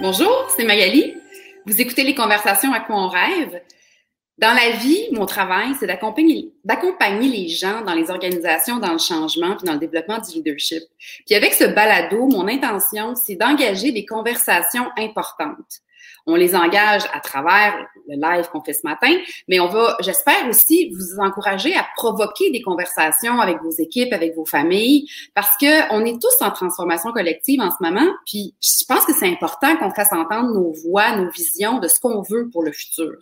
Bonjour, c'est Magali. Vous écoutez les conversations à quoi on rêve. Dans la vie, mon travail, c'est d'accompagner, les gens dans les organisations, dans le changement, puis dans le développement du leadership. Puis avec ce balado, mon intention, c'est d'engager des conversations importantes on les engage à travers le live qu'on fait ce matin, mais on va, j'espère aussi, vous encourager à provoquer des conversations avec vos équipes, avec vos familles, parce que on est tous en transformation collective en ce moment, puis je pense que c'est important qu'on fasse entendre nos voix, nos visions de ce qu'on veut pour le futur.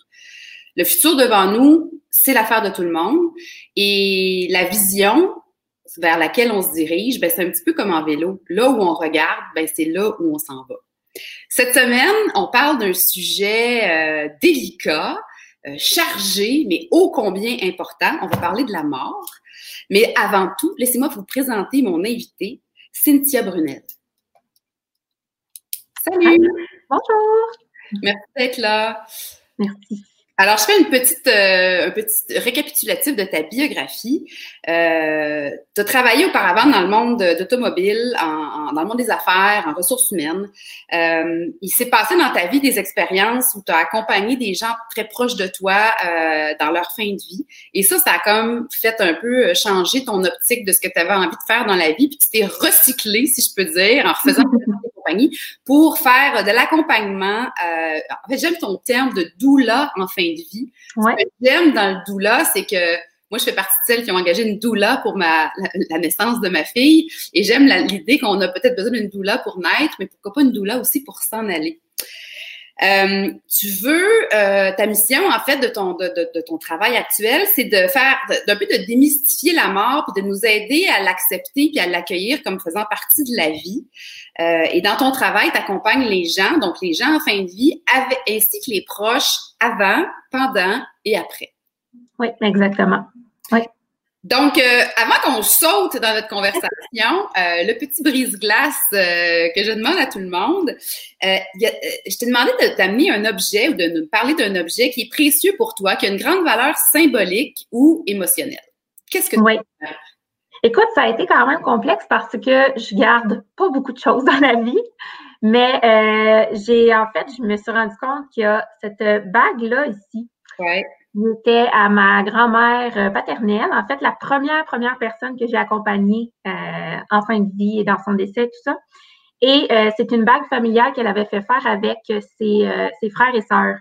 Le futur devant nous, c'est l'affaire de tout le monde, et la vision vers laquelle on se dirige, ben, c'est un petit peu comme en vélo. Là où on regarde, ben, c'est là où on s'en va. Cette semaine, on parle d'un sujet euh, délicat, euh, chargé, mais ô combien important. On va parler de la mort. Mais avant tout, laissez-moi vous présenter mon invité, Cynthia Brunel. Salut! Bonjour! Merci d'être là. Merci. Alors, je fais une petite, euh, un petit récapitulatif de ta biographie. Euh, tu as travaillé auparavant dans le monde d'automobile, en, dans le monde des affaires, en ressources humaines. Euh, il s'est passé dans ta vie des expériences où tu as accompagné des gens très proches de toi euh, dans leur fin de vie. Et ça, ça a comme fait un peu changer ton optique de ce que tu avais envie de faire dans la vie. Puis tu t'es recyclé, si je peux dire, en pour faire de l'accompagnement. Euh, en fait, j'aime ton terme de doula en fin de vie. Ce que j'aime dans le doula, c'est que moi, je fais partie de celles qui ont engagé une doula pour ma, la, naissance de ma fille. Et j'aime l'idée qu'on a peut-être besoin d'une doula pour naître, mais pourquoi pas une doula aussi pour s'en aller. Euh, tu veux, euh, ta mission, en fait, de ton, de, de, de ton travail actuel, c'est de faire, d'un peu de démystifier la mort, puis de nous aider à l'accepter, puis à l'accueillir comme faisant partie de la vie. Euh, et dans ton travail, tu accompagnes les gens, donc les gens en fin de vie, avec, ainsi que les proches avant, pendant et après. Oui, exactement. Oui. Donc, euh, avant qu'on saute dans notre conversation, euh, le petit brise-glace euh, que je demande à tout le monde, je t'ai demandé de t'amener un objet ou de nous parler d'un objet qui est précieux pour toi, qui a une grande valeur symbolique ou émotionnelle. Qu'est-ce que tu oui. Écoute, ça a été quand même complexe parce que je garde pas beaucoup de choses dans la vie, mais j'ai en fait, je me suis rendu compte qu'il y a cette bague-là ici. Ouais J'étais à ma grand-mère euh, paternelle, en fait, la première, première personne que j'ai accompagnée euh, en fin de vie et dans son décès, tout ça. Et euh, c'est une bague familiale qu'elle avait fait faire avec ses, ses frères et sœurs.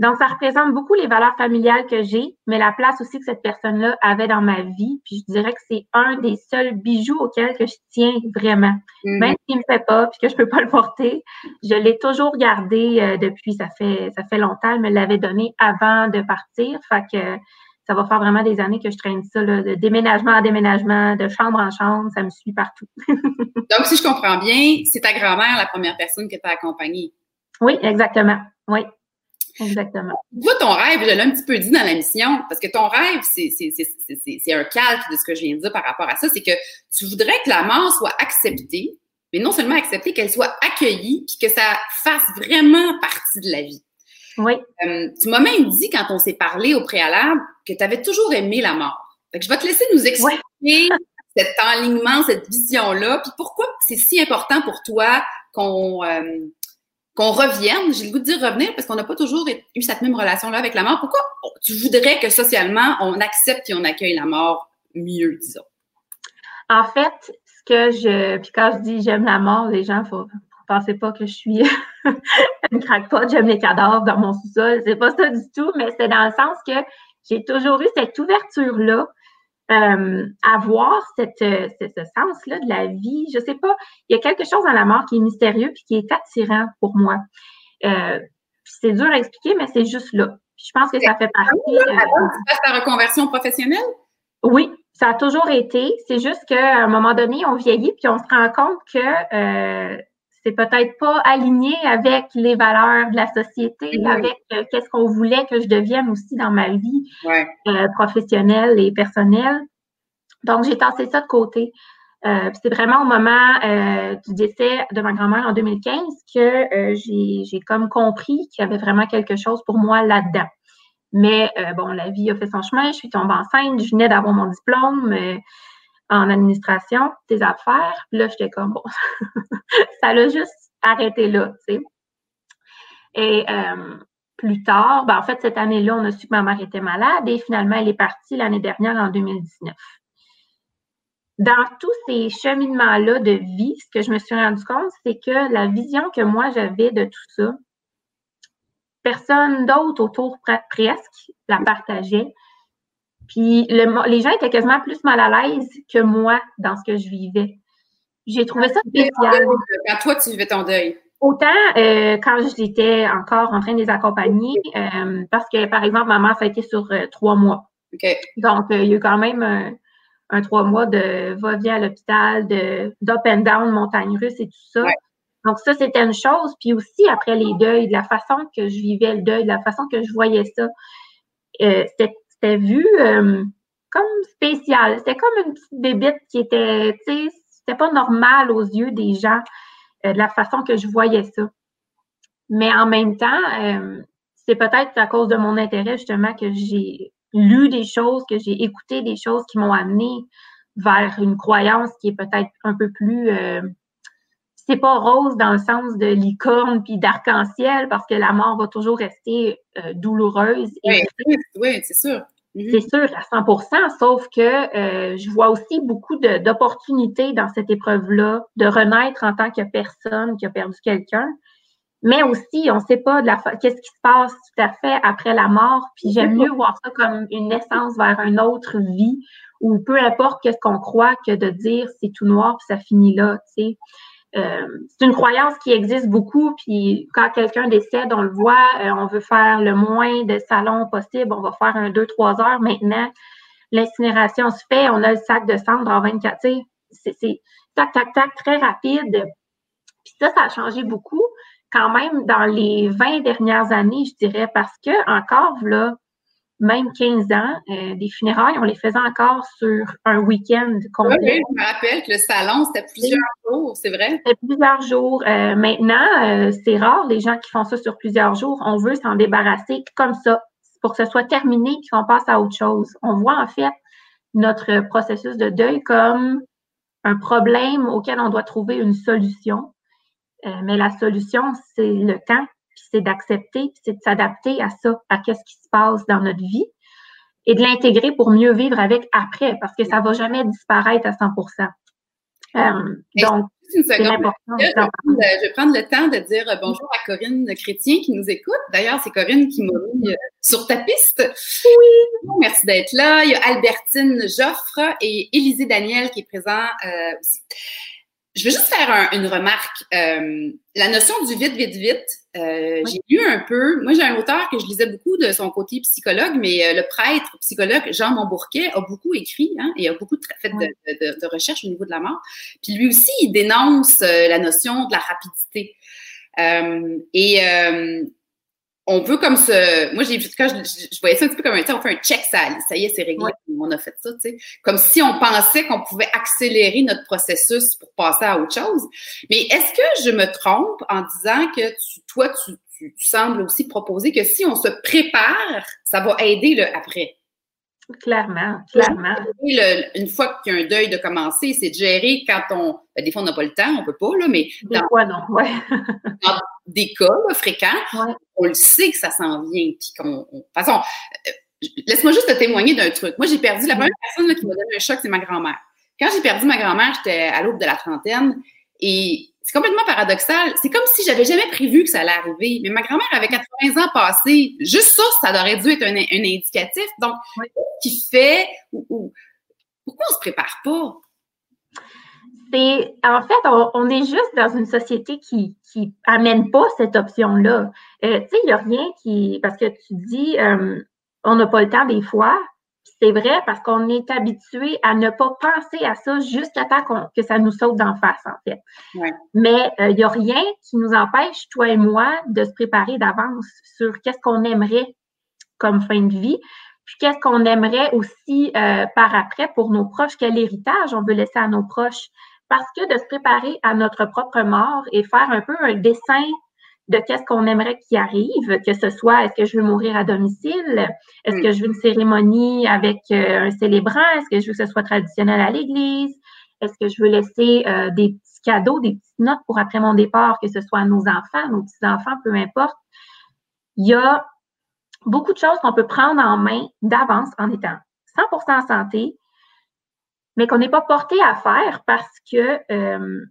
Donc, ça représente beaucoup les valeurs familiales que j'ai, mais la place aussi que cette personne-là avait dans ma vie. Puis je dirais que c'est un des seuls bijoux auxquels que je tiens vraiment. Mm-hmm. Même s'il ne me fait pas, puis que je peux pas le porter, je l'ai toujours gardé euh, depuis, ça fait ça fait longtemps. Elle me l'avait donné avant de partir. Fait que ça va faire vraiment des années que je traîne ça, là, de déménagement en déménagement, de chambre en chambre, ça me suit partout. Donc, si je comprends bien, c'est ta grand-mère la première personne que tu as accompagnée. Oui, exactement. Oui. Exactement. Toi, ton rêve, je l'ai un petit peu dit dans la mission, parce que ton rêve, c'est un calque de ce que je viens de dire par rapport à ça, c'est que tu voudrais que la mort soit acceptée, mais non seulement acceptée, qu'elle soit accueillie, puis que ça fasse vraiment partie de la vie. Oui. Euh, tu m'as même dit, quand on s'est parlé au préalable, que tu avais toujours aimé la mort. Fait que je vais te laisser nous expliquer cet enlignement, cette vision-là, puis pourquoi c'est si important pour toi qu'on euh, qu'on revienne, j'ai le goût de dire revenir parce qu'on n'a pas toujours eu cette même relation-là avec la mort. Pourquoi tu voudrais que socialement, on accepte et on accueille la mort mieux, disons? En fait, ce que je. Puis quand je dis j'aime la mort, les gens, faut, penser pas que je suis une crackpot, j'aime les cadavres dans mon sous-sol. C'est pas ça du tout, mais c'est dans le sens que j'ai toujours eu cette ouverture-là euh, avoir cette, euh, ce, sens-là de la vie. Je sais pas, il y a quelque chose dans la mort qui est mystérieux puis qui est attirant pour moi. Euh, c'est dur à expliquer, mais c'est juste là. je pense que ça fait partie. Euh, tu ta reconversion professionnelle? Oui, ça a toujours été. C'est juste qu'à un moment donné, on vieillit puis on se rend compte que c'est peut-être pas aligné avec les valeurs de la société, avec euh, qu'est-ce qu'on voulait que je devienne aussi dans ma vie euh, professionnelle et personnelle. Donc, j'ai tassé ça de côté. Euh, c'est vraiment au moment du décès de ma grand-mère en 2015 que j'ai comme compris qu'il y avait vraiment quelque chose pour moi là-dedans. Mais bon, la vie a fait son chemin, je suis tombée enceinte, je venais d'avoir mon diplôme en administration des affaires. Puis là, j'étais comme, bon, ça l'a juste arrêté là, tu sais. Et euh, plus tard, ben, en fait, cette année-là, on a su que ma mère était malade et finalement, elle est partie l'année dernière en 2019. Dans tous ces cheminements-là de vie, ce que je me suis rendu compte, c'est que la vision que moi j'avais de tout ça, personne d'autre autour presque la partageait. Puis les gens étaient quasiment plus mal à l'aise que moi dans ce que je vivais. J'ai trouvé ça spécial. Quand toi, tu vivais ton deuil. Autant euh, quand j'étais encore en train de les accompagner, euh, parce que, par exemple, maman, ça a été sur euh, trois mois. Donc, il y a eu quand même un, trois mois de va-vient à l'hôpital, de d'up and down, montagne russe et tout ça. Donc, ça, c'était une chose. Puis aussi, après les deuils, de la façon que je vivais le deuil, de la façon que je voyais ça, c'était vu comme spécial. C'était comme une petite bébite qui était, tu sais, c'était pas normal aux yeux des gens euh, de la façon que je voyais ça. Mais en même temps, euh, c'est peut-être à cause de mon intérêt justement que j'ai lu des choses, que j'ai écouté des choses qui m'ont amené vers une croyance qui est peut-être un peu plus euh, c'est pas rose dans le sens de licorne puis d'arc-en-ciel parce que la mort va toujours rester douloureuse. Oui, oui c'est sûr. Mhm. C'est sûr, à 100% sauf que euh, je vois aussi beaucoup d'opportunités dans cette épreuve-là, de renaître en tant que personne qui a perdu quelqu'un. Mais aussi, on ne sait pas de la qu'est-ce qui se passe tout à fait après la mort. Puis j'aime mieux voir ça comme une naissance vers une autre vie, ou peu importe qu'est-ce qu'on croit que de dire c'est tout noir puis ça finit là. Tu sais. Euh, c'est une croyance qui existe beaucoup, puis quand quelqu'un décède, on le voit, euh, on veut faire le moins de salons possible, on va faire un 2-3 heures. Maintenant, l'incinération se fait, on a le sac de cendres en 24, tu sais, c'est tac, tac, tac, très rapide. Puis ça, ça a changé beaucoup quand même dans les 20 dernières années, je dirais, parce que encore là, même 15 ans, euh, des funérailles, on les faisait encore sur un week-end complet. Oui, je me rappelle que le salon, c'était plusieurs jours, c'est vrai? C'était plusieurs jours. Euh, maintenant, euh, c'est rare, les gens qui font ça sur plusieurs jours. On veut s'en débarrasser comme ça, pour que ce soit terminé et qu'on passe à autre chose. On voit en fait notre processus de deuil comme un problème auquel on doit trouver une solution. mais la solution, c'est le temps c'est d'accepter, c'est de s'adapter à ça, à ce qui se passe dans notre vie et de l'intégrer pour mieux vivre avec après, parce que ça ne va jamais disparaître à 100% euh, donc, c'est important. Je, vais prendre le temps de dire bonjour à Corinne Chrétien qui nous écoute. D'ailleurs, c'est Corinne qui m'a mis euh, sur ta piste. Oui. Merci d'être là. Il y a Albertine Joffre et Élisée Daniel qui est présent euh, aussi. Je veux juste faire une remarque. Euh, la notion du vite, vite, vite, euh, j'ai lu un peu. Moi, j'ai un auteur que je lisais beaucoup de son côté psychologue, mais euh, le prêtre psychologue Jean Montbourquet a beaucoup écrit hein, et a beaucoup fait de, de, de, recherches au niveau de la mort. Puis lui aussi, il dénonce la notion de la rapidité. et on veut comme ce. Moi, j'ai quand je, je, voyais ça un petit peu comme un, on fait un check, ça, ça y est, c'est réglé, on a fait ça, tu sais. Comme si on pensait qu'on pouvait accélérer notre processus pour passer à autre chose. Mais est-ce que je me trompe en disant que tu, toi, tu, tu, sembles aussi proposer que si on se prépare, ça va aider le après? Clairement, clairement. une fois qu'il y a un deuil de commencer, c'est de gérer quand on. Ben, des fois, on n'a pas le temps, on peut pas, là, mais. Des fois, non, ouais. dans des cas fréquents, on le sait que ça s'en vient. Puis qu'on. De toute façon, euh, laisse-moi juste te témoigner d'un truc. Moi, j'ai perdu. La première personne qui m'a donné un choc, c'est ma grand-mère. Quand j'ai perdu ma grand-mère, j'étais à l'aube de la trentaine et c'est complètement paradoxal. C'est comme si j'avais jamais prévu que ça allait arriver. Mais ma grand-mère avait 80 ans passés. Juste ça, ça aurait dû être un, indicatif. Donc, qu'est-ce qui fait ou, pourquoi on se prépare pas? C'est, en fait, on, est juste dans une société qui, qui amène pas cette option-là. Euh, tu sais, il n'y a rien qui, parce que tu dis, euh, on n'a pas le temps des fois, c'est vrai parce qu'on est habitué à ne pas penser à ça jusqu'à temps que ça nous saute d'en face, en fait. Mais il euh, n'y a rien qui nous empêche, toi et moi, de se préparer d'avance sur qu'est-ce qu'on aimerait comme fin de vie, puis qu'est-ce qu'on aimerait aussi euh, par après pour nos proches, quel héritage on veut laisser à nos proches. Parce que de se préparer à notre propre mort et faire un peu un dessin de qu'est-ce qu'on aimerait qu'il arrive, que ce soit est-ce que je veux mourir à domicile, est-ce que je veux une cérémonie avec euh, un célébrant, est-ce que je veux que ce soit traditionnel à l'église, est-ce que je veux laisser euh, des petits cadeaux, des petites notes pour après mon départ, que ce soit à nos enfants, nos petits-enfants, peu importe? Il y a beaucoup de choses qu'on peut prendre en main d'avance en étant 100% en santé, mais qu'on n'est pas porté à faire parce que, euh,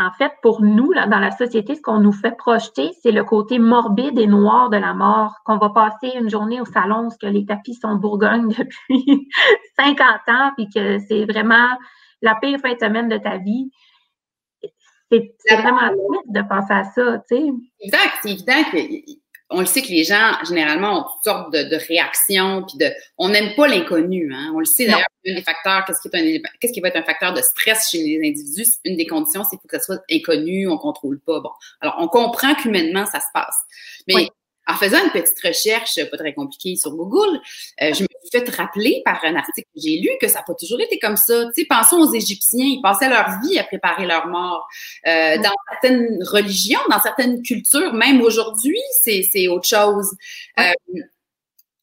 en fait, pour nous, là, dans la société, ce qu'on nous fait projeter, c'est le côté morbide et noir de la mort, qu'on va passer une journée au salon, parce que les tapis sont Bourgogne depuis 50 ans, puis que c'est vraiment la pire fin de semaine de ta vie. C'est vraiment triste de penser à ça, tu sais. Exact, c'est évident que on le sait que les gens, généralement, ont toutes sortes de, réactions, puis de, on n'aime pas l'inconnu. Hein? On le sait d'ailleurs, un des facteurs, qu'est-ce qui, est qu'est-ce qui va être un facteur de stress chez les individus? Une des conditions, c'est que ça soit inconnu, on contrôle pas. Bon, alors on comprend qu'humainement, ça se passe. Mais en faisant une petite recherche, pas très compliquée sur Google, euh, je me suis fait rappeler par un article que j'ai lu que ça n'a pas toujours été comme ça. Tu sais, pensons aux Égyptiens, ils passaient leur vie à préparer leur mort. Euh, dans certaines religions, dans certaines cultures, même aujourd'hui, c'est autre chose. Euh,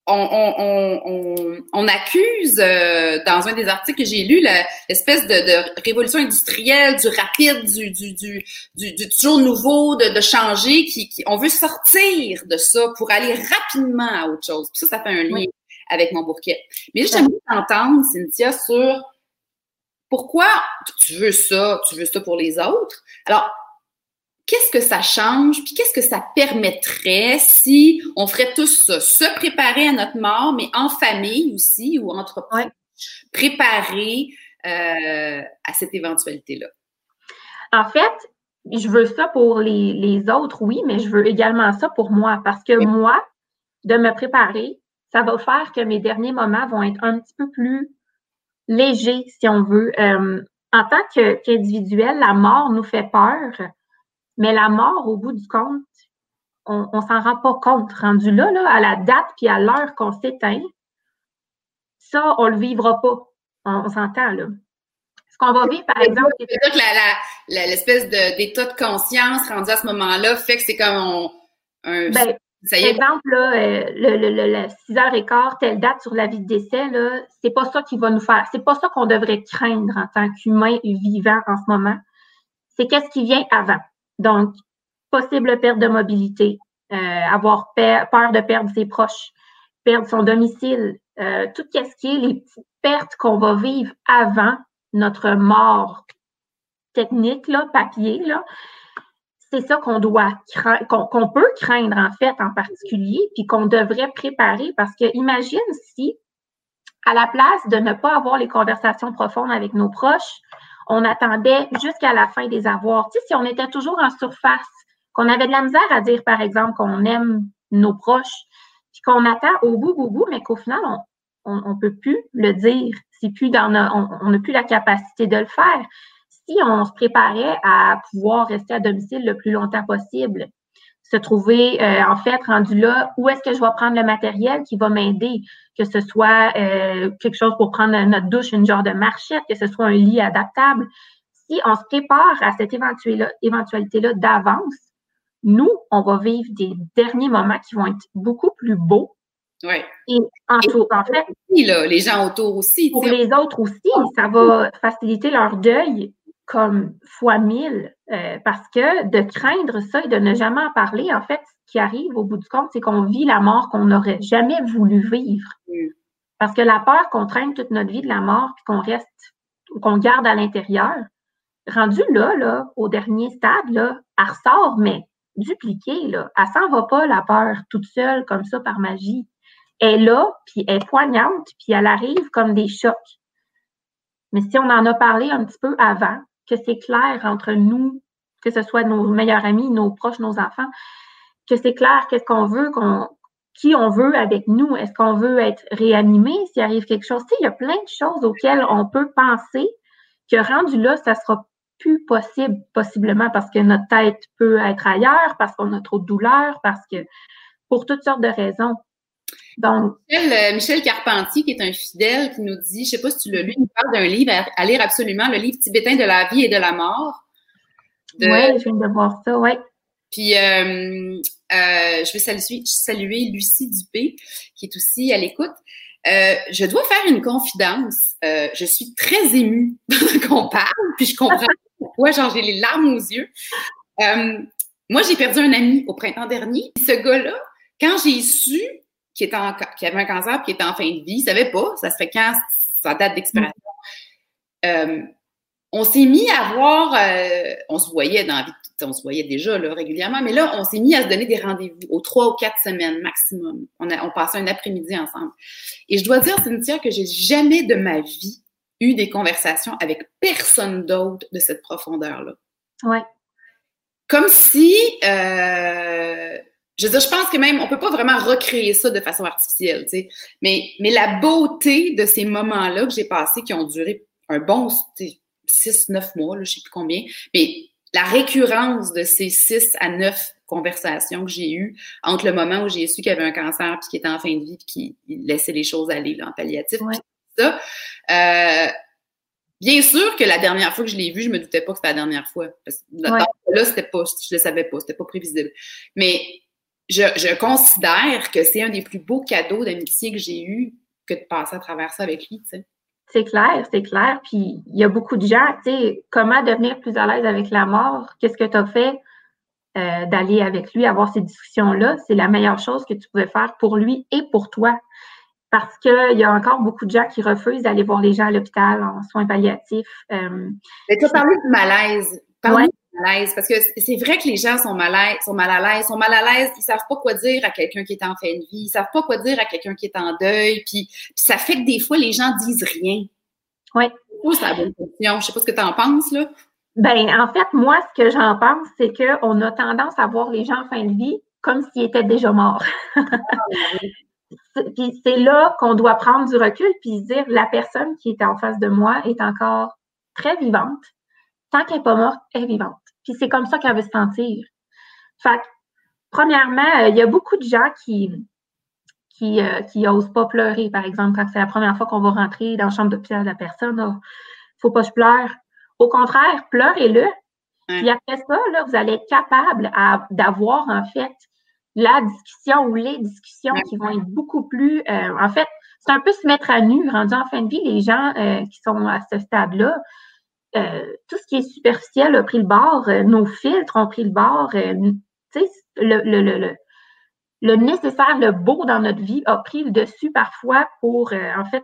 on, accuse, euh, dans un des articles que j'ai lu, l'espèce de, révolution industrielle, du rapide, du, du, du, du, toujours nouveau, de, changer, qui, on veut sortir de ça pour aller rapidement à autre chose. Puis ça, ça fait un lien avec mon bouquet. Mais j'aimerais t'entendre, Cynthia, sur pourquoi tu veux ça, tu veux ça pour les autres? Alors, qu'est-ce que ça change, puis qu'est-ce que ça permettrait si on ferait tous ça, se préparer à notre mort, mais en famille aussi ou entre préparer euh, à cette éventualité-là? En fait, je veux ça pour les, autres, oui, mais je veux également ça pour moi parce que moi, de me préparer, ça va faire que mes derniers moments vont être un petit peu plus légers, si on veut. Euh, en tant qu'individuel, la mort nous fait peur mais la mort, au bout du compte, on, ne s'en rend pas compte. Rendu là, là, à la date puis à l'heure qu'on s'éteint, ça, on le vivra pas. On, s'entend, là. Ce qu'on va vivre, par exemple. C'est-à-dire que l'espèce d'état de conscience rendu à ce moment-là fait que c'est comme un. Ben, ça y est. Par exemple, là, euh, le, le, le, 6h15, telle date sur la vie de décès, là, c'est pas ça qui va nous faire. C'est pas ça qu'on devrait craindre en tant qu'humain vivant en ce moment. C'est qu'est-ce qui vient avant. Donc, possible perte de mobilité, euh, avoir peur de perdre ses proches, perdre son domicile, euh, tout ce qui est les pertes qu'on va vivre avant notre mort technique, là, papier, là, c'est ça qu'on doit qu'on peut craindre en fait en particulier, puis qu'on devrait préparer parce que imagine si, à la place de ne pas avoir les conversations profondes avec nos proches, on attendait jusqu'à la fin des avoirs. Si on était toujours en surface, qu'on avait de la misère à dire, par exemple, qu'on aime nos proches, puis qu'on attend au bout, au bout, mais qu'au final, on ne peut plus le dire. C'est plus dans on n'a plus la capacité de le faire. Si on se préparait à pouvoir rester à domicile le plus longtemps possible, se trouver euh, en fait rendu là, où est-ce que je vais prendre le matériel qui va m'aider, que ce soit euh, quelque chose pour prendre notre douche, une genre de marchette, que ce soit un lit adaptable. Si on se prépare à cette éventualité-là d'avance, nous, on va vivre des derniers moments qui vont être beaucoup plus beaux. Oui. Et en, en fait, les gens autour aussi. Pour les autres aussi, ça va faciliter leur deuil comme fois mille, euh, parce que de craindre ça et de ne jamais en parler, en fait, ce qui arrive au bout du compte, c'est qu'on vit la mort qu'on n'aurait jamais voulu vivre. Parce que la peur qu'on traîne toute notre vie de la mort, puis qu'on reste, qu'on garde à l'intérieur, rendu là, là, au dernier stade, là, elle ressort, mais dupliquée, là. Elle s'en va pas, la peur, toute seule, comme ça, par magie. Elle est là, puis elle est poignante, puis elle arrive comme des chocs. Mais si on en a parlé un petit peu avant, que c'est clair entre nous, que ce soit nos meilleurs amis, nos proches, nos enfants, que c'est clair qu'est-ce qu'on veut, qu'on, qui on veut avec nous. Est-ce qu'on veut être réanimé s'il arrive quelque chose? Il y a plein de choses auxquelles on peut penser que rendu là, ça sera plus possible, possiblement parce que notre tête peut être ailleurs, parce qu'on a trop de douleur, parce que pour toutes sortes de raisons. Donc, euh, Michel, Carpentier, qui est un fidèle, qui nous dit, je sais pas si tu l'as lu, il nous parle d'un livre à, lire absolument, le livre tibétain de la vie et de la mort. Oui, je viens de voir ça, oui. Puis, euh, euh, je vais saluer, saluer, Lucie Dupé, qui est aussi à l'écoute. je dois faire une confidence. je suis très émue qu'on parle, puis je comprends pourquoi, genre, j'ai les larmes aux yeux. Moi, j'ai perdu un ami au printemps dernier. Ce gars-là, quand j'ai su qu'il avait un cancer et qu'il était en fin de vie, il savait pas, ça serait quand sa date d'expiration. Euh, on s'est mis à voir, euh, on se voyait dans la vie, on se voyait déjà là, régulièrement, mais là, on s'est mis à se donner des rendez-vous aux trois ou quatre semaines maximum. On, a, on passait un après-midi ensemble. Et je dois dire, Cynthia, que j'ai jamais de ma vie eu des conversations avec personne d'autre de cette profondeur-là. Ouais. Comme si, euh, je veux dire, je pense que même, on peut pas vraiment recréer ça de façon artificielle, tu sais. Mais, mais la beauté de ces moments-là que j'ai passés, qui ont duré un bon, six, neuf mois, là, je sais plus combien, mais la récurrence de ces six à neuf conversations que j'ai eues entre le moment où j'ai su qu'il y avait un cancer puis qu'il était en fin de vie puis qu'il laissait les choses aller là, en palliatif, ça. Euh, bien sûr que la dernière fois que je l'ai vu, je me doutais pas que c'était la dernière fois. Parce que là, c'était pas, je le savais pas, c'était pas prévisible. Mais je, je considère que c'est un des plus beaux cadeaux d'amitié que j'ai eu que de passer à travers ça avec lui, tu sais. C'est clair, c'est clair. Puis il y a beaucoup de gens, tu sais, comment devenir plus à l'aise avec la mort? Qu'est-ce que tu as fait euh, d'aller avec lui, avoir ces discussions-là? C'est la meilleure chose que tu pouvais faire pour lui et pour toi. Parce qu'il y a encore beaucoup de gens qui refusent d'aller voir les gens à l'hôpital en soins palliatifs. Euh, Mais tu as parlé du malaise. Parle Parce que c'est vrai que les gens sont mal, à, sont mal à l'aise, sont mal à l'aise, ils savent pas quoi dire à quelqu'un qui est en fin de vie, ils savent pas quoi dire à quelqu'un qui est en deuil, puis, ça fait que des fois, les gens disent rien. Oui. c'est la bonne question. Je sais pas ce que tu en penses, là. Ben, en fait, moi, ce que j'en pense, c'est qu'on a tendance à voir les gens en fin de vie comme s'ils étaient déjà morts. puis c'est là qu'on doit prendre du recul puis se dire la personne qui est en face de moi est encore très vivante. Tant qu'elle n'est pas morte, elle est vivante. Puis c'est comme ça qu'elle veut se sentir. Fait premièrement, euh, il y a beaucoup de gens qui qui, euh, qui osent pas pleurer, par exemple, quand c'est la première fois qu'on va rentrer dans la chambre d'hôpital de la personne. ne faut pas se pleurer. Au contraire, pleurez-le. Puis après ça, là, vous allez être capable d'avoir, en fait, la discussion ou les discussions qui vont être beaucoup plus. Euh, en fait, c'est un peu se mettre à nu, rendu en fin de vie, les gens qui sont à ce stade-là. Euh, tout ce qui est superficiel a pris le bord, euh, nos filtres ont pris le bord, euh, le, le, le, le, nécessaire, le beau dans notre vie a pris le dessus parfois pour, en fait,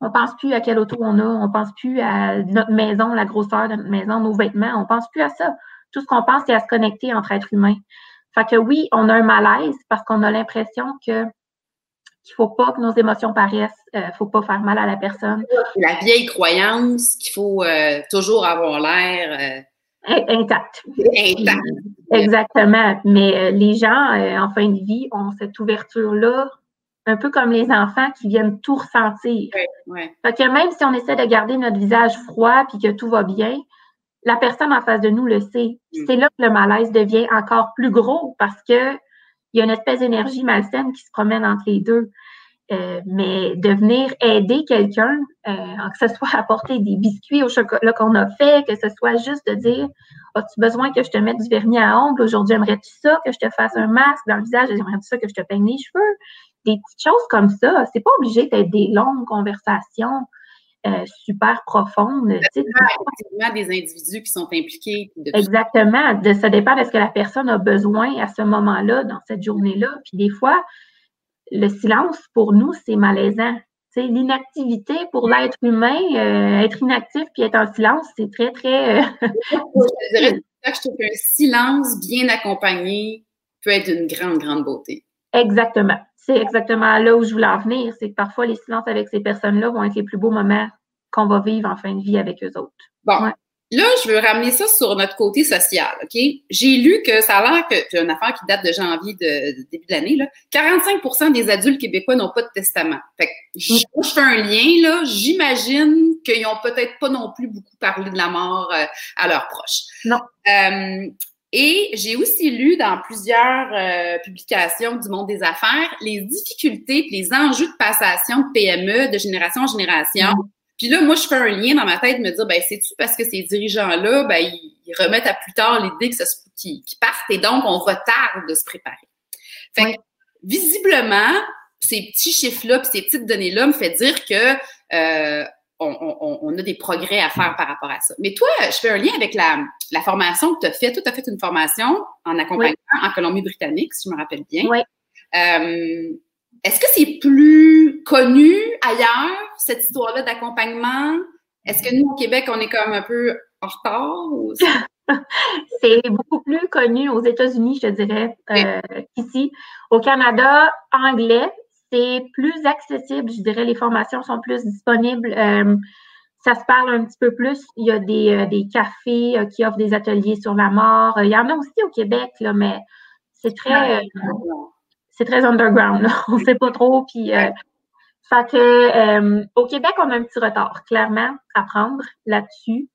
on pense plus à quelle auto on a, on pense plus à notre maison, la grosseur de notre maison, nos vêtements, on pense plus à ça. Tout ce qu'on pense, c'est à se connecter entre êtres humains. Fait que oui, on a un malaise parce qu'on a l'impression que qu'il faut pas que nos émotions paraissent, il euh, faut pas faire mal à la personne. La vieille croyance qu'il faut euh, toujours avoir l'air euh, intact. Intact. Exactement. Mais les gens en fin de vie ont cette ouverture-là, un peu comme les enfants qui viennent tout ressentir. Ouais, Fait que même si on essaie de garder notre visage froid puis que tout va bien, la personne en face de nous le sait. Mm. C'est là que le malaise devient encore plus gros parce que il y a une espèce d'énergie malsaine qui se promène entre les deux. Euh, mais de venir aider quelqu'un, euh, que ce soit apporter des biscuits au chocolat qu'on a fait, que ce soit juste de dire As-tu besoin que je te mette du vernis à ongles? Aujourd'hui, aimerais-tu ça, que je te fasse un masque dans le visage? Aimerais-tu ça, que je te peigne les cheveux? Des petites choses comme ça. C'est pas obligé d'être des longues conversations euh, super profondes. C'est effectivement des individus qui sont impliqués. Exactement. ça dépend de ce que la personne a besoin à ce moment-là, dans cette journée-là. Puis des fois, le silence, pour nous, c'est malaisant. L'inactivité pour l'être humain, euh, être inactif puis être en silence, c'est très, très. Euh, je je trouve qu'un silence bien accompagné peut être d'une grande, grande beauté. Exactement. C'est exactement là où je voulais en venir. C'est que parfois, les silences avec ces personnes-là vont être les plus beaux moments qu'on va vivre en fin de vie avec eux autres. Bon. Là, je veux ramener ça sur notre côté social, OK? J'ai lu que ça a l'air que, c'est une affaire qui date de janvier de, début de l'année, là, 45% des adultes québécois n'ont pas de testament. Fait que je, je fais un lien, là, j'imagine qu'ils n'ont peut-être pas non plus beaucoup parlé de la mort euh, à leurs proches. Non. Euh, et j'ai aussi lu dans plusieurs euh, publications du monde des affaires les difficultés et les enjeux de passation de PME de génération en génération. Mm. Puis là, moi, je fais un lien dans ma tête, me dire, ben, c'est-tu parce que ces dirigeants-là, ben, ils, remettent à plus tard l'idée qu'ils partent et donc on retarde de se préparer. Fait que, visiblement, ces petits chiffres-là puis ces petites données-là me fait dire que euh, on, a des progrès à faire par rapport à ça. Mais toi, je fais un lien avec la, formation que tu as faite. Toi, tu as fait une formation en accompagnement en Colombie-Britannique, si je me rappelle bien. Oui. Euh, est-ce que c'est plus connu ailleurs, cette histoire-là d'accompagnement? Est-ce que nous, au Québec, on est comme un peu en retard? c'est beaucoup plus connu aux États-Unis, je dirais, euh, qu'ici. Au Canada, anglais, c'est plus accessible, je dirais, les formations sont plus disponibles. Euh, ça se parle un petit peu plus. Il y a des, euh, cafés qui offrent des ateliers sur la mort. Il y en a aussi au Québec, là, mais c'est très, c'est très underground. On ne sait pas trop. Puis, fait que, au Québec, on a un petit retard, clairement, à prendre là-dessus.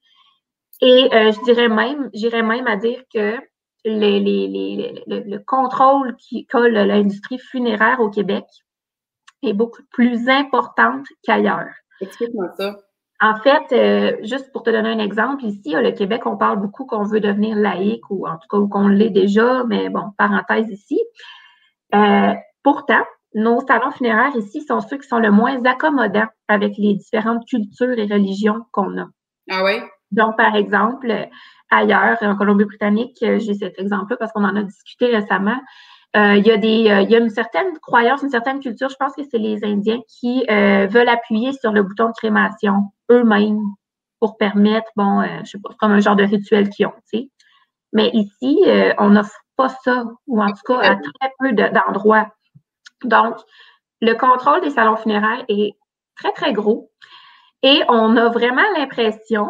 Et euh, je dirais même, j'irais même à dire que les, les, le, contrôle qui colle l'industrie funéraire au Québec est beaucoup plus importante qu'ailleurs. Explique-moi ça. En fait, euh, juste pour te donner un exemple, ici, au Québec, on parle beaucoup qu'on veut devenir laïque ou en tout cas qu'on l'est déjà, mais bon, parenthèse ici. Euh, pourtant, nos salons funéraires ici sont ceux qui sont le moins accommodants avec les différentes cultures et religions qu'on a. Ah oui? Donc, par exemple, ailleurs, en Colombie-Britannique, euh, j'ai cet exemple-là parce qu'on en a discuté récemment. Euh, il, y a des, euh, il y a une certaine croyance, une certaine culture, je pense que c'est les Indiens qui veulent appuyer sur le bouton de crémation eux-mêmes pour permettre, bon, je sais pas, comme un genre de rituel qu'ils ont, tu sais. Mais ici, on n'offre pas ça, ou en tout cas à très peu d'endroits. Donc, le contrôle des salons funéraires est très, très gros. Et on a vraiment l'impression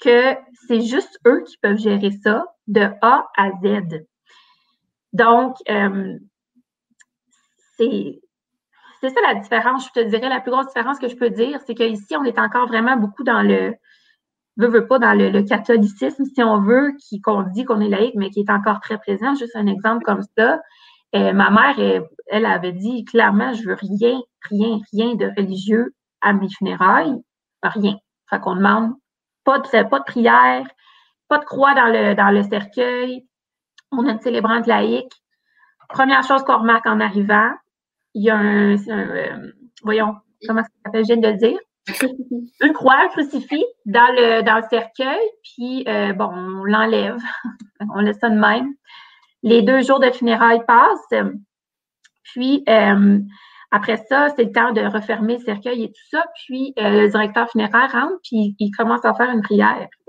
que c'est juste eux qui peuvent gérer ça de A à Z. Donc, euh, c'est ça la différence. Je te dirais, la plus grosse différence que je peux dire, c'est qu'ici, on est encore vraiment beaucoup dans le, veut, veut pas, dans le, catholicisme, si on veut, qu'on dit qu'on est laïque, mais qui est encore très présent. Juste un exemple comme ça. Euh, ma mère, elle, elle, avait dit clairement, je veux rien, rien, rien de religieux à mes funérailles. Rien. Fait qu'on demande pas de, pas de prière, pas de croix dans le, dans le cercueil. On a une célébrante laïque. Première chose qu'on remarque en arrivant, il y a un, euh, voyons, comment ça s'appelle, je viens de le dire. Une croix, un crucifix dans le, dans le cercueil, puis euh, bon, on l'enlève. on laisse ça de même. Les deux jours de funérailles passent. Puis, euh, après ça, c'est le temps de refermer le cercueil et tout ça. Puis euh, le directeur funéraire rentre, puis il commence à faire une prière.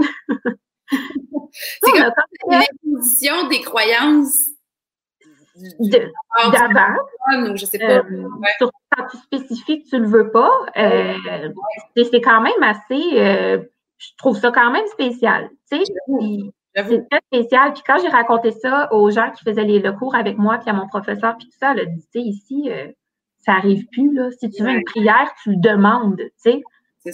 c'est comme l'imposition des croyances d'avant. Je sais pas. Euh, Surtout quand tu spécifies que tu le veux pas. Euh, c'est quand même assez. je trouve ça quand même spécial. Tu sais, c'est très spécial. Puis quand j'ai raconté ça aux gens qui faisaient les, le cours avec moi, puis à mon professeur, puis tout ça, elle a dit, tu sais, ici, ça arrive plus. Là. Si tu veux une prière, tu le demandes. Tu sais.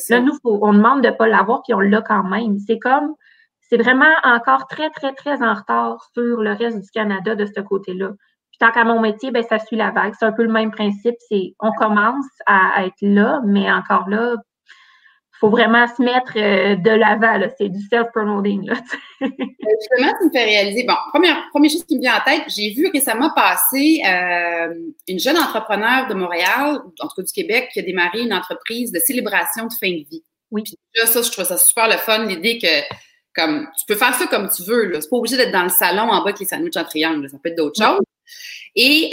Là, nous, on demande de ne pas l'avoir, puis on l'a quand même. C'est comme, c'est vraiment encore très, très, très en retard sur le reste du Canada de ce côté-là. Tant qu'à mon métier, ben, ça suit la vague. C'est un peu le même principe. C'est on commence à être là, mais encore là, faut vraiment se mettre euh, de l'avant. C'est du self-promoting. Euh, justement, tu me fais réaliser. Bon, première, première chose qui me vient en tête, j'ai vu récemment passer euh, une jeune entrepreneur de Montréal, en tout cas du Québec, qui a démarré une entreprise de célébration de fin de vie. Oui. Puis là, ça, je trouve ça super le fun, l'idée que comme tu peux faire ça comme tu veux. C'est pas obligé d'être dans le salon en bas avec les sandwichs en triangle. Ça peut être d'autres choses. Et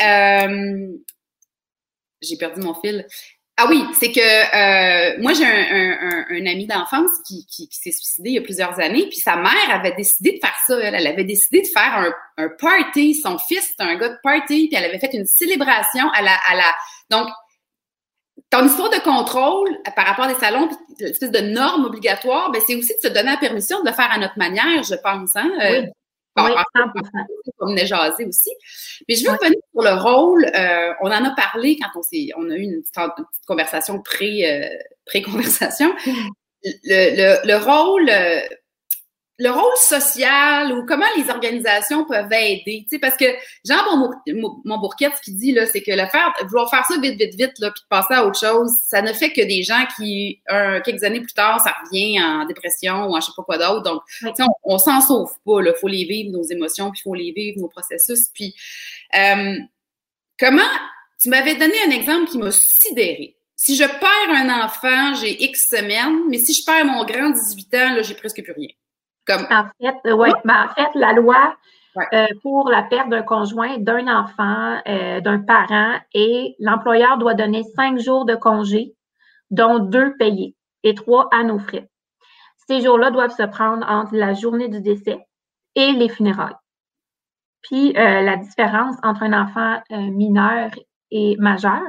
j'ai perdu mon fil. Ah oui, c'est que euh, moi j'ai un, ami d'enfance qui, s'est suicidé il y a plusieurs années, puis sa mère avait décidé de faire ça. Elle, avait décidé de faire un, party. Son fils c'était un gars de party, puis elle avait fait une célébration à la à la. Donc ton histoire de contrôle par rapport à des salons, l'espèce de normes obligatoires, ben c'est aussi de se donner la permission de le faire à notre manière, je pense. Hein? Oui. Oui, on venait jaser aussi. Mais je veux revenir sur le rôle. Euh, on en a parlé quand on s'est, on a eu une petite, conversation pré, euh, pré-conversation. Le, le, rôle, euh, le rôle social ou comment les organisations peuvent aider. Tu sais, parce que Jean mon ce qui dit, là, c'est que le faire, vouloir faire ça vite, vite, vite, là, puis passer à autre chose, ça ne fait que des gens qui, quelques années plus tard, ça revient en dépression ou en je sais pas quoi d'autre. Donc, on, on s'en sauve pas. Il faut les vivre, nos émotions, puis il faut les vivre, nos processus. Puis, euh, comment, tu m'avais donné un exemple qui m'a sidéré. si je perds un enfant, j'ai X semaines, mais si je perds mon grand 18 ans, là, j'ai presque plus rien. Comme... En fait, ouais, ben, en fait, la loi euh, pour la perte d'un conjoint, d'un enfant, euh, d'un parent, et l'employeur doit donner cinq jours de congé, dont deux payés et trois à nos frais. Ces jours-là doivent se prendre entre la journée du décès et les funérailles. Puis euh, la différence entre un enfant mineur et majeur,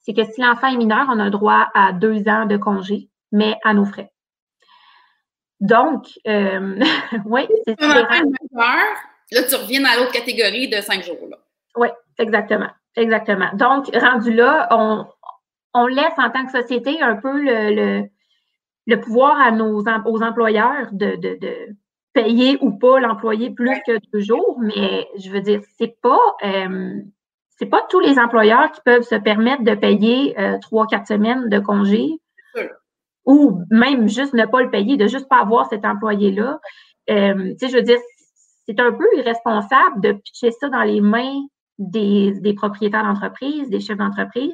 c'est que si l'enfant est mineur, on a droit à deux ans de congé, mais à nos frais. Donc, oui, c'est Là, tu reviens dans l'autre catégorie de cinq jours. Là. Oui, exactement. Exactement. Donc, rendu là, on, on laisse en tant que société un peu le, le, pouvoir à nos aux employeurs de, de, de payer ou pas l'employé plus que deux jours, mais je veux dire, c'est pas euh, c'est pas tous les employeurs qui peuvent se permettre de payer euh, trois, quatre semaines de congé. Ou même juste ne pas le payer, de juste pas avoir cet employé-là. Euh, je veux dire, c'est un peu irresponsable de pitcher ça dans les mains des, propriétaires d'entreprise, des chefs d'entreprise,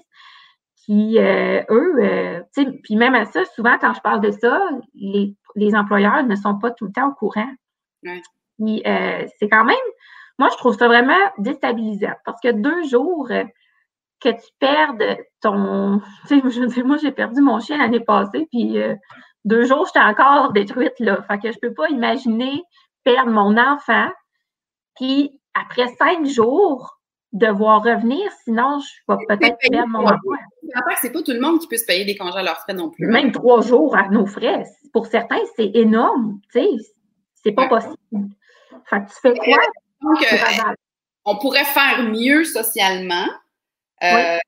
qui, euh, eux, euh, puis même à ça, souvent, quand je parle de ça, les, employeurs ne sont pas tout le temps au courant. Euh, c'est quand même, moi, je trouve ça vraiment déstabilisant parce que deux jours que tu perdes ton. Tu sais, je veux dire, moi, j'ai perdu mon chien l'année passée, puis deux jours, j'étais encore détruite, là. Fait que je peux pas imaginer perdre mon enfant, puis après cinq jours, devoir revenir, sinon je vais peut-être perdre mon enfant. C'est pas tout le monde qui peut se payer des congés à leurs frais non plus. Même trois jours à nos frais. Pour certains, c'est énorme. Tu sais, c'est pas possible. Fait que tu fais quoi? Donc, euh, on pourrait faire mieux socialement. Euh,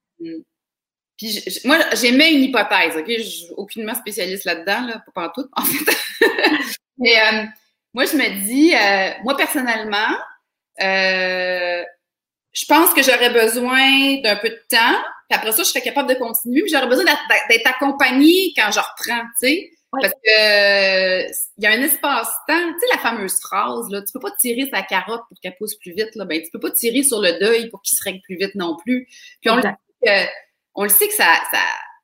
puis moi, j'aimais une hypothèse, OK? Je suis aucunement spécialiste là-dedans, là, pas en tout, en fait. Mais euh, moi, je me dis, euh, moi personnellement, je pense que j'aurais besoin d'un peu de temps. Puis après ça, je serais capable de continuer. Puis j'aurais besoin d'être accompagnée quand je reprends, tu sais. Parce que il y a un espace-temps, tu sais, la fameuse phrase, là, tu peux pas tirer sa carotte pour qu'elle pousse plus vite, là. Ben, tu peux pas tirer sur le deuil pour qu'il se règle plus vite non plus. Puis on, le sait que, on le sait que ça, ça,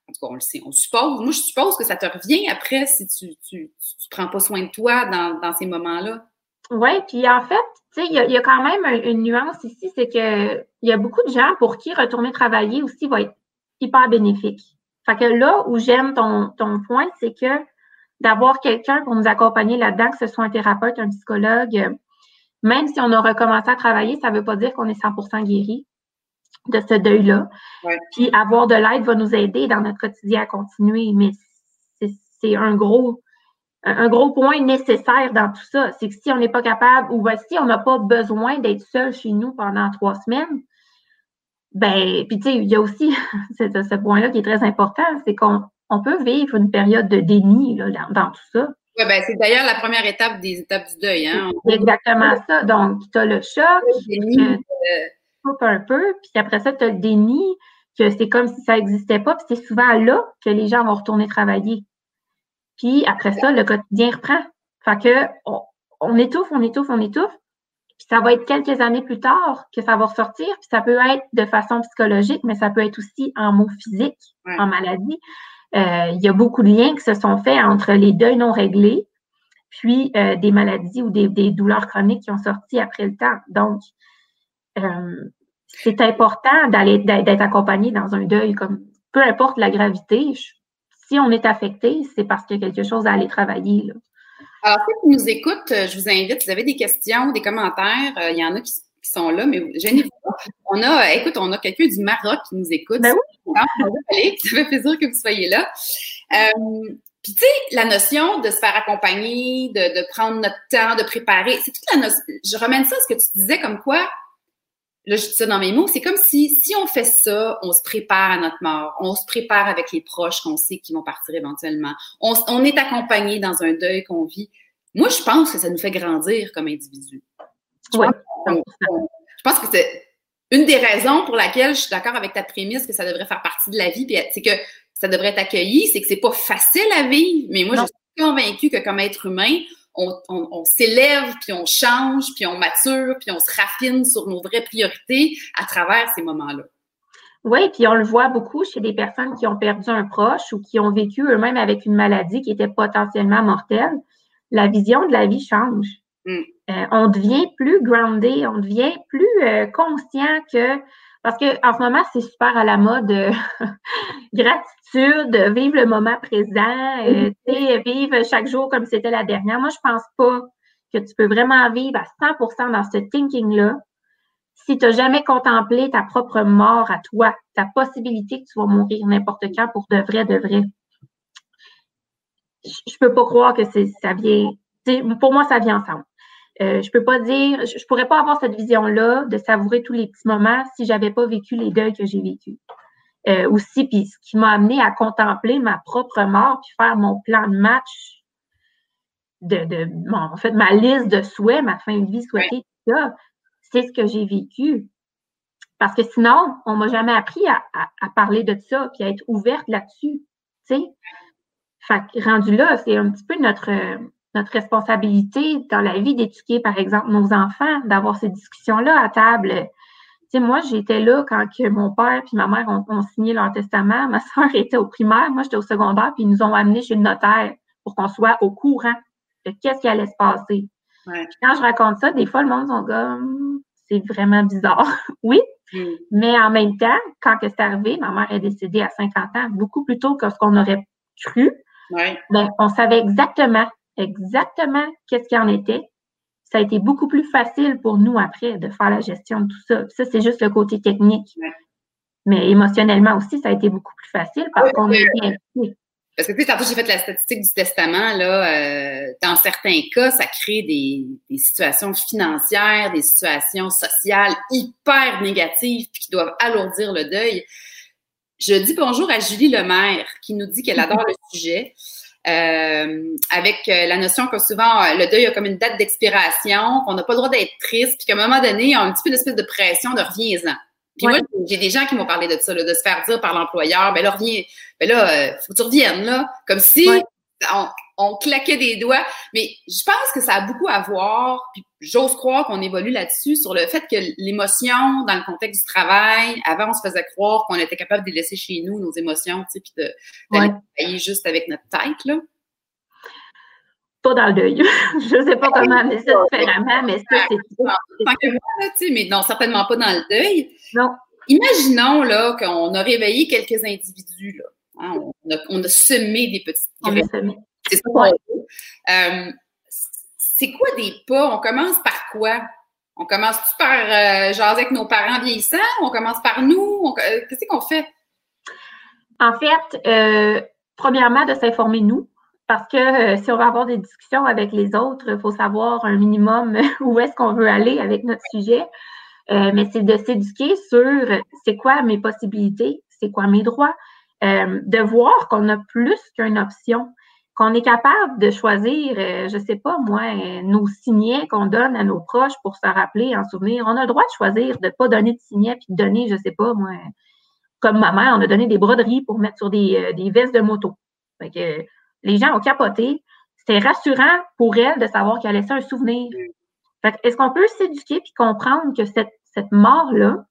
en tout cas, on le sait, on suppose, moi je suppose que ça te revient après si tu, tu, tu, prends pas soin de toi dans, dans ces moments-là. Oui, puis en fait, tu sais, il y, a quand même une nuance ici, c'est que il y a beaucoup de gens pour qui retourner travailler aussi va être hyper bénéfique. Fait que là où j'aime ton, ton point, c'est que d'avoir quelqu'un pour nous accompagner là-dedans, que ce soit un thérapeute, un psychologue, même si on a recommencé à travailler, ça ne veut pas dire qu'on est 100% guéri de ce deuil-là. Puis avoir de l'aide va nous aider dans notre quotidien à continuer. Mais c'est un gros, un gros point nécessaire dans tout ça. C'est que si on n'est pas capable, ou si on n'a pas besoin d'être seul chez nous pendant trois semaines, ben, puis tu sais, il y a aussi ce, point-là qui est très important, c'est qu'on on peut vivre une période de déni là, dans, tout ça. Oui, ben, c'est d'ailleurs la première étape des étapes du deuil. Hein? exactement ça. Donc, tu as le choc. Le un peu, puis après ça, tu as le déni, que c'est comme si ça n'existait pas, puis c'est souvent là que les gens vont retourner travailler. Puis après ça, le quotidien reprend. Fait que on, étouffe, on étouffe, on étouffe, puis ça va être quelques années plus tard que ça va ressortir, puis ça peut être de façon psychologique, mais ça peut être aussi en mots physiques, en maladie. Euh, il y a beaucoup de liens qui se sont faits entre les deuils non réglés, puis euh, des maladies ou des, douleurs chroniques qui ont sorti après le temps. Donc, euh, c'est important d'être accompagné dans un deuil, comme peu importe la gravité. si on est affecté, c'est parce qu'il y a quelque chose à aller travailler. Alors, ceux qui nous écoutent, je vous invite, si vous avez des questions, des commentaires, il y en a qui, sont là, mais gênez-vous pas. On a, écoute, on a quelqu'un du Maroc qui nous écoute. Ben oui. Ça fait plaisir que vous soyez là. Puis, tu sais, la notion de se faire accompagner, de, de prendre notre temps, de préparer, c'est toute la notion. Je ramène ça à ce que tu disais comme quoi là, je dis ça dans mes mots, c'est comme si, si on fait ça, on se prépare à notre mort, on se prépare avec les proches qu'on sait qui vont partir éventuellement, on, on est accompagné dans un deuil qu'on vit. Moi, je pense que ça nous fait grandir comme individu. Je, pense, je pense que c'est une des raisons pour laquelle je suis d'accord avec ta prémisse que ça devrait faire partie de la vie, c'est que ça devrait être accueilli, c'est que c'est pas facile à vivre, mais moi, je suis convaincue que comme être humain, on, s'élève, puis on change, puis on mature, puis on se raffine sur nos vraies priorités à travers ces moments-là. Oui, puis on le voit beaucoup chez des personnes qui ont perdu un proche ou qui ont vécu eux-mêmes avec une maladie qui était potentiellement mortelle. La vision de la vie change. Mm. Euh, on devient plus groundé, on devient plus euh, conscient que parce que en ce moment c'est super à la mode euh, gratitude, vivre le moment présent, mm-hmm. vivre chaque jour comme c'était la dernière. Moi je pense pas que tu peux vraiment vivre à 100% dans ce thinking là si tu n'as jamais contemplé ta propre mort à toi, ta possibilité que tu vas mourir n'importe quand pour de vrai, de vrai. Je, ne peux pas croire que ça vient. Pour moi, ça vient ensemble. Euh, je peux pas dire, je, pourrais pas avoir cette vision-là de savourer tous les petits moments si j'avais pas vécu les deuils que j'ai vécu. Euh, aussi, puis ce qui m'a amené à contempler ma propre mort, puis faire mon plan de match, de, de en fait, ma liste de souhaits, ma fin de vie souhaitée, tout ça, c'est ce que j'ai vécu. Parce que sinon, on m'a jamais appris à, parler de ça, puis à être ouverte là-dessus. Tu sais? Fait rendu là, c'est un petit peu notre, notre responsabilité dans la vie d'éduquer, par exemple, nos enfants, d'avoir ces discussions-là à table. Tu sais, moi, j'étais là quand que mon père et ma mère ont, signé leur testament. Ma soeur était au primaire, moi, j'étais au secondaire, puis ils nous ont amenés chez le notaire pour qu'on soit au courant de qu'est-ce qui allait se passer. quand je raconte ça, des fois, le monde sont comme, c'est vraiment bizarre. oui, mm. mais en même temps, quand c'est arrivé, ma mère est décédée à 50 ans, beaucoup plus tôt que ce qu'on aurait cru. Ouais. Ben, on savait exactement exactement qu'est-ce qu'il en était. Ça a été beaucoup plus facile pour nous après de faire la gestion de tout ça. ça, c'est juste le côté technique. Mais émotionnellement aussi, ça a été beaucoup plus facile parce qu'on est bien parce que tu sais, tantôt j'ai fait la statistique du testament, là, euh, dans certains cas, ça crée des, des, situations financières, des situations sociales hyper négatives puis qui doivent alourdir le deuil. Je dis bonjour à Julie Lemaire qui nous dit qu'elle adore le sujet. Euh, avec euh, la notion que souvent euh, le deuil a comme une date d'expiration, qu'on n'a pas le droit d'être triste, puis qu'à un moment donné, il y a un petit peu d'espèce de pression de reviens-en. Puis moi, j'ai des gens qui m'ont parlé de ça, de se faire dire par l'employeur, ben là, reviens, ben là, faut que tu reviennes, là, comme si on, claquait des doigts. Mais je pense que ça a beaucoup à voir, puis j'ose croire qu'on évolue là-dessus, sur le fait que l'émotion, dans le contexte du travail, avant, on se faisait croire qu'on était capable de les laisser chez nous, nos émotions, tu sais, puis de, travailler juste avec notre tête, là. Pas dans le deuil. je ne sais pas comment amener ça différemment, mais ça, c'est... mais non, certainement pas dans le deuil. Non. Imaginons, là, qu'on a réveillé quelques individus, là. Hein, on, a, semé des petites graines. C'est ça euh, c'est quoi des pas? On commence par quoi? On commence-tu par euh, jaser avec nos parents vieillissants? On commence par nous? Euh, qu'est-ce qu'on fait? En fait, premièrement, de s'informer nous. Parce que si on va avoir des discussions avec les autres, il faut savoir un minimum où est-ce qu'on veut aller avec notre sujet. mais c'est de s'éduquer sur c'est quoi mes possibilités, c'est quoi mes droits, euh, de voir qu'on a plus qu'une option, qu'on est capable de choisir, euh, je ne sais pas moi, euh, nos signets qu'on donne à nos proches pour se rappeler, en souvenir. On a le droit de choisir de ne pas donner de signets puis de donner, je ne sais pas moi, comme ma mère, on a donné des broderies pour mettre sur des, des vestes de moto. Fait que, les gens ont capoté. C'était rassurant pour elle de savoir qu'elle a laissé un souvenir. est-ce qu'on peut s'éduquer puis comprendre que cette, cette mort-là,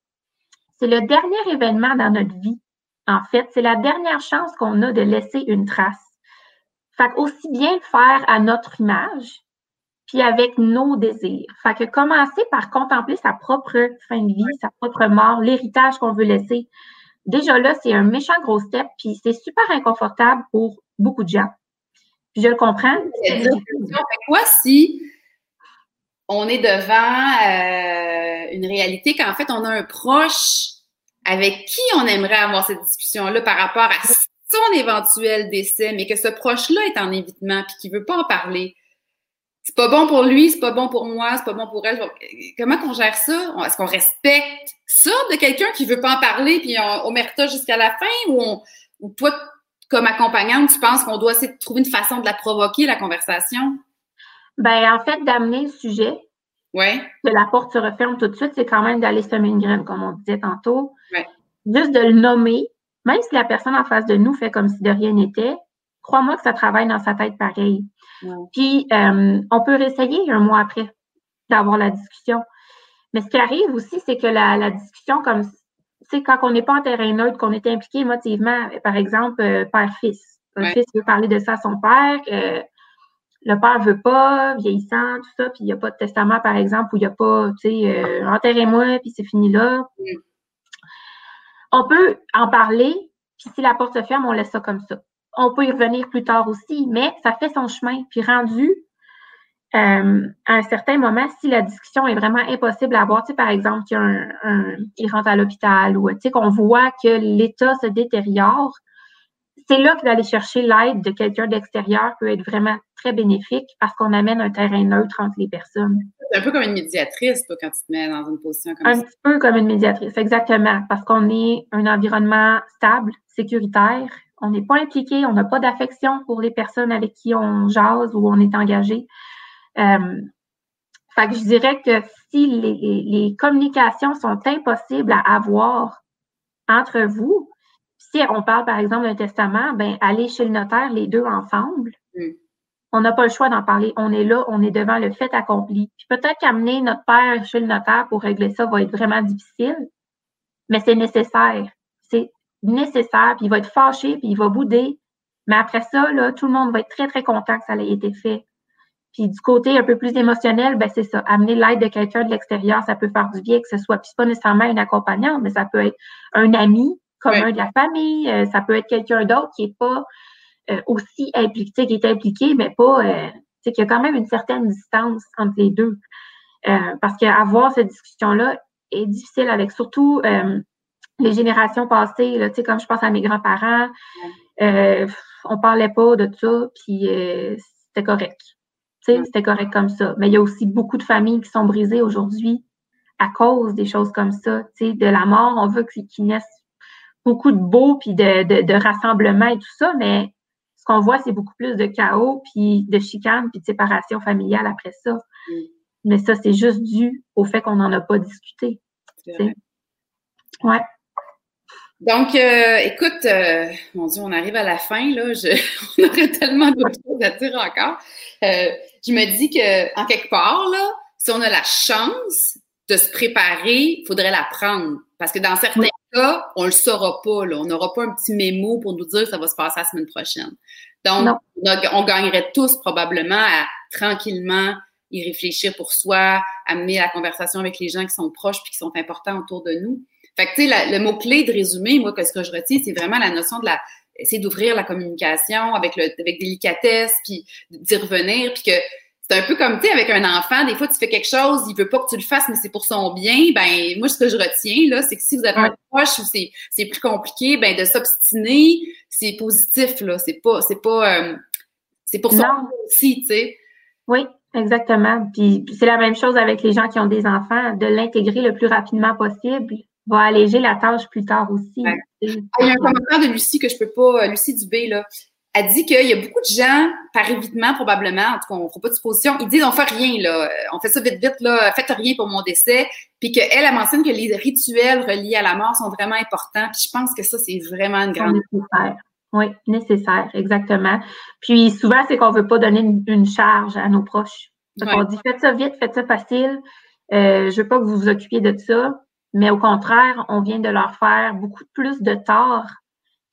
c'est le dernier événement dans notre vie en fait? C'est la dernière chance qu'on a de laisser une trace. Fait aussi bien le faire à notre image, puis avec nos désirs. Fait que commencer par contempler sa propre fin de vie, sa propre mort, l'héritage qu'on veut laisser. Déjà là, c'est un méchant gros step, puis c'est super inconfortable pour beaucoup de gens. Puis je le comprends. quoi si on est devant euh, une réalité qu'en fait, on a un proche avec qui on aimerait avoir cette discussion-là par rapport à son éventuel décès, mais que ce proche-là est en évitement puis qu'il veut pas en parler. C'est pas bon pour lui, c'est pas bon pour moi, c'est pas bon pour elle. Comment qu'on gère ça? Est-ce qu'on respecte ça de quelqu'un qui veut pas en parler puis on omerta jusqu'à la fin ou, ou toi, comme accompagnante, tu penses qu'on doit essayer de trouver une façon de la provoquer, la conversation? Ben, en fait, d'amener le sujet, Ouais. Que la porte se referme tout de suite, c'est quand même d'aller semer une graine, comme on disait tantôt. Ouais. Juste de le nommer, même si la personne en face de nous fait comme si de rien n'était, crois-moi que ça travaille dans sa tête pareil. Puis, euh, on peut réessayer un mois après d'avoir la discussion. Mais ce qui arrive aussi, c'est que la, discussion, comme tu sais, quand on n'est pas en terrain neutre, qu'on est impliqué émotivement, par exemple, euh, père-fils. Un fils veut parler de ça à son père, euh, le père veut pas, vieillissant, tout ça, puis il n'y a pas de testament, par exemple, où il n'y a pas, tu sais, enterrez-moi, puis c'est fini là. Mm. On peut en parler, puis si la porte se ferme, on laisse ça comme ça. On peut y revenir plus tard aussi, mais ça fait son chemin. Puis rendu euh, à un certain moment, si la discussion est vraiment impossible à avoir, tu sais, par exemple, qu'il rentre à l'hôpital ou tu sais, qu'on voit que l'état se détériore, c'est là que d'aller chercher l'aide de quelqu'un d'extérieur peut être vraiment très bénéfique parce qu'on amène un terrain neutre entre les personnes. C'est un peu comme une médiatrice, toi, quand tu te mets dans une position comme ça. Un petit peu comme une médiatrice, exactement, parce qu'on est un environnement stable, sécuritaire. On n'est pas impliqué, on n'a pas d'affection pour les personnes avec qui on jase ou on est engagé. Euh, fait que je dirais que si les, communications sont impossibles à avoir entre vous, si on parle par exemple d'un testament, ben aller chez le notaire les deux ensemble. Mm. On n'a pas le choix d'en parler. On est là, on est devant le fait accompli. Puis peut-être qu'amener notre père chez le notaire pour régler ça va être vraiment difficile, mais c'est nécessaire. C'est nécessaire, puis il va être fâché, puis il va bouder. Mais après ça, là, tout le monde va être très, très content que ça ait été fait. Puis du côté un peu plus émotionnel, ben c'est ça. Amener l'aide de quelqu'un de l'extérieur, ça peut faire du bien que ce soit, puis pas nécessairement une accompagnante, mais ça peut être un ami commun de la famille, euh, ça peut être quelqu'un d'autre qui est pas euh, aussi impliqué, qui est impliqué, mais pas, euh, tu qu'il y a quand même une certaine distance entre les deux. parce qu'avoir cette discussion-là est difficile avec surtout les générations passées, là, comme je pense à mes grands-parents, on parlait pas de ça, puis c'était correct. C'était correct comme ça. Mais il y a aussi beaucoup de familles qui sont brisées aujourd'hui à cause des choses comme ça. De la mort, on veut qu'il naisse beaucoup de beau, puis de, de, de rassemblement et tout ça, mais ce qu'on voit, c'est beaucoup plus de chaos, puis de chicane, puis de séparation familiale après ça. Mm. Mais ça, c'est juste dû au fait qu'on n'en a pas discuté. Ouais. Donc, euh, écoute, euh, mon Dieu, on arrive à la fin, là. Je, on aurait tellement d'autres choses à dire encore. Euh, je me dis que, en quelque part, là, si on a la chance de se préparer, il faudrait la prendre. Parce que dans certains cas, on le saura pas, là. On n'aura pas un petit mémo pour nous dire que ça va se passer la semaine prochaine. Donc, on, gagnerait tous probablement à tranquillement y réfléchir pour soi, amener la conversation avec les gens qui sont proches puis qui sont importants autour de nous. Fait que, tu sais, le mot-clé de résumé, moi, ce que je retiens, c'est vraiment la notion de la, essayer d'ouvrir la communication avec le, avec délicatesse, puis d'y revenir, puis que c'est un peu comme, tu sais, avec un enfant, des fois, tu fais quelque chose, il veut pas que tu le fasses, mais c'est pour son bien. Ben, moi, ce que je retiens, là, c'est que si vous avez un proche ou c'est, c'est plus compliqué, ben, de s'obstiner, c'est positif, là. C'est pas, c'est pas, euh, c'est pour ça aussi, tu sais. Oui, exactement. Puis, c'est la même chose avec les gens qui ont des enfants, de l'intégrer le plus rapidement possible va alléger la tâche plus tard aussi. Ah, il y a un commentaire de Lucie que je peux pas, euh, Lucie Dubé, là. Elle dit qu'il y a beaucoup de gens, par évitement probablement, en tout cas, on ne fera pas de supposition, ils disent on fait rien, là, on fait ça vite, vite, là, faites rien pour mon décès. Puis qu'elle, elle mentionne que les rituels reliés à la mort sont vraiment importants. Puis je pense que ça, c'est vraiment une grande. Nécessaire. Oui, nécessaire, exactement. Puis souvent, c'est qu'on ne veut pas donner une, charge à nos proches. Donc, on dit faites ça vite, faites ça facile. Euh, je veux pas que vous vous occupiez de ça. Mais au contraire, on vient de leur faire beaucoup plus de tort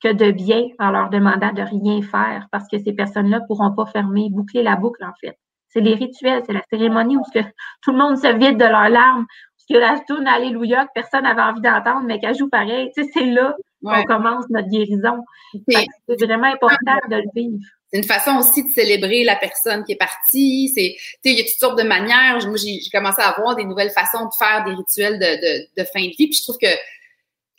que de bien en leur demandant de rien faire parce que ces personnes-là ne pourront pas fermer, boucler la boucle, en fait. C'est les rituels, c'est la cérémonie où que tout le monde se vide de leurs larmes, où que la tourne Alléluia que personne n'avait envie d'entendre, mais qu'elle joue pareil. Tu sais, c'est là qu'on commence notre guérison. C'est vraiment important de le vivre. C'est une façon aussi de célébrer la personne qui est partie. C'est, il y a toutes sortes de manières. Moi, j'ai commencé à avoir des nouvelles façons de faire des rituels de, de, fin de vie. Puis je trouve que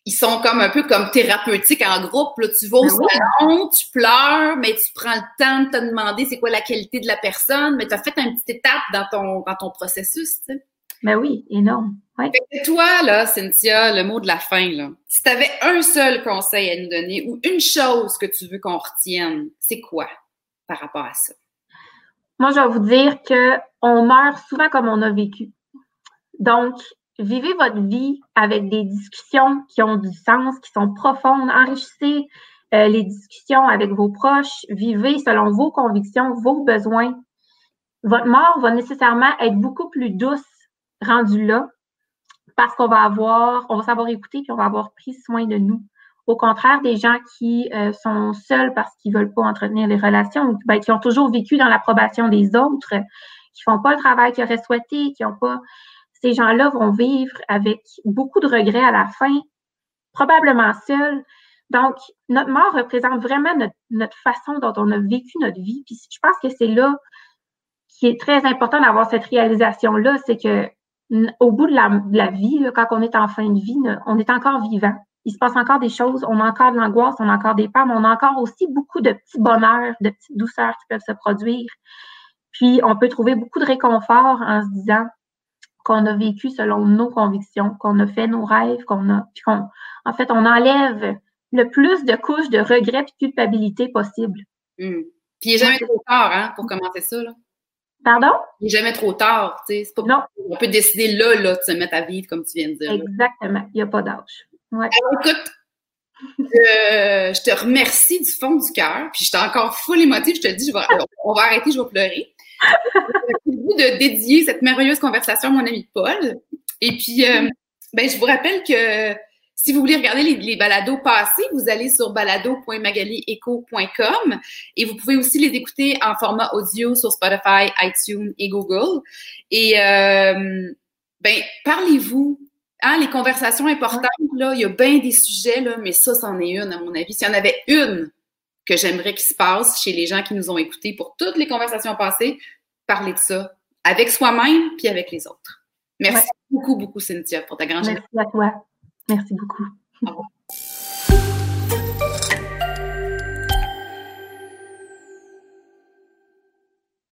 ils sont comme un peu comme thérapeutiques en groupe. Là, tu vas au ben salon, tu pleures, mais tu prends le temps de te demander c'est quoi la qualité de la personne, mais tu as fait une petite étape dans ton, dans ton processus. Tu sais. Ben oui, énorme. Ouais. toi, là, Cynthia, le mot de la fin, là. Si tu avais un seul conseil à nous donner ou une chose que tu veux qu'on retienne, c'est quoi? par rapport à ça? Moi, je vais vous dire qu'on meurt souvent comme on a vécu. Donc, vivez votre vie avec des discussions qui ont du sens, qui sont profondes. Enrichissez euh, les discussions avec vos proches. Vivez selon vos convictions, vos besoins. Votre mort va nécessairement être beaucoup plus douce rendue là parce qu'on va avoir, on va savoir écouter puis on va avoir pris soin de nous. Au contraire, des gens qui euh, sont seuls parce qu'ils veulent pas entretenir les relations, ben, qui ont toujours vécu dans l'approbation des autres, qui font pas le travail qu'ils auraient souhaité, qui ont pas, ces gens-là vont vivre avec beaucoup de regrets à la fin, probablement seuls. Donc, notre mort représente vraiment notre, façon dont on a vécu notre vie. Puis je pense que c'est là qui est très important d'avoir cette réalisation-là, c'est que au bout de la, vie, quand on est en fin de vie, on est encore vivant. Il se passe encore des choses, on a encore de l'angoisse, on a encore des peurs, mais on a encore aussi beaucoup de petits bonheurs, de petites douceurs qui peuvent se produire. Puis, on peut trouver beaucoup de réconfort en se disant qu'on a vécu selon nos convictions, qu'on a fait nos rêves, qu'on a, puis qu'on, en fait, on enlève le plus de couches de regret et de culpabilité possible. Hmm. Puis, il n'est jamais trop tard, hein, pour commencer ça, là. Pardon? Il n'est jamais trop tard, tu sais. non. On peut décider là, là, de se mettre à vivre, comme tu viens de dire. Exactement. Il n'y a pas d'âge. Ouais. Alors, écoute, je te remercie du fond du cœur. Puis, j'étais encore full émotive. Je te le dis, on va arrêter, je vais pleurer. J'ai de dédier cette merveilleuse conversation à mon ami Paul. Et puis, euh, ben, je vous rappelle que si vous voulez regarder les, balados passés, vous allez sur balado.magalieco.com et vous pouvez aussi les écouter en format audio sur Spotify, iTunes et Google. Et euh, ben, parlez-vous. Hein, les conversations importantes, là, il y a bien des sujets, là, mais ça, c'en est une, à mon avis. S'il y en avait une que j'aimerais qu'il se passe chez les gens qui nous ont écoutés pour toutes les conversations passées, parler de ça avec soi-même puis avec les autres. Merci beaucoup, beaucoup, Cynthia, pour ta grande Merci à toi. Merci beaucoup.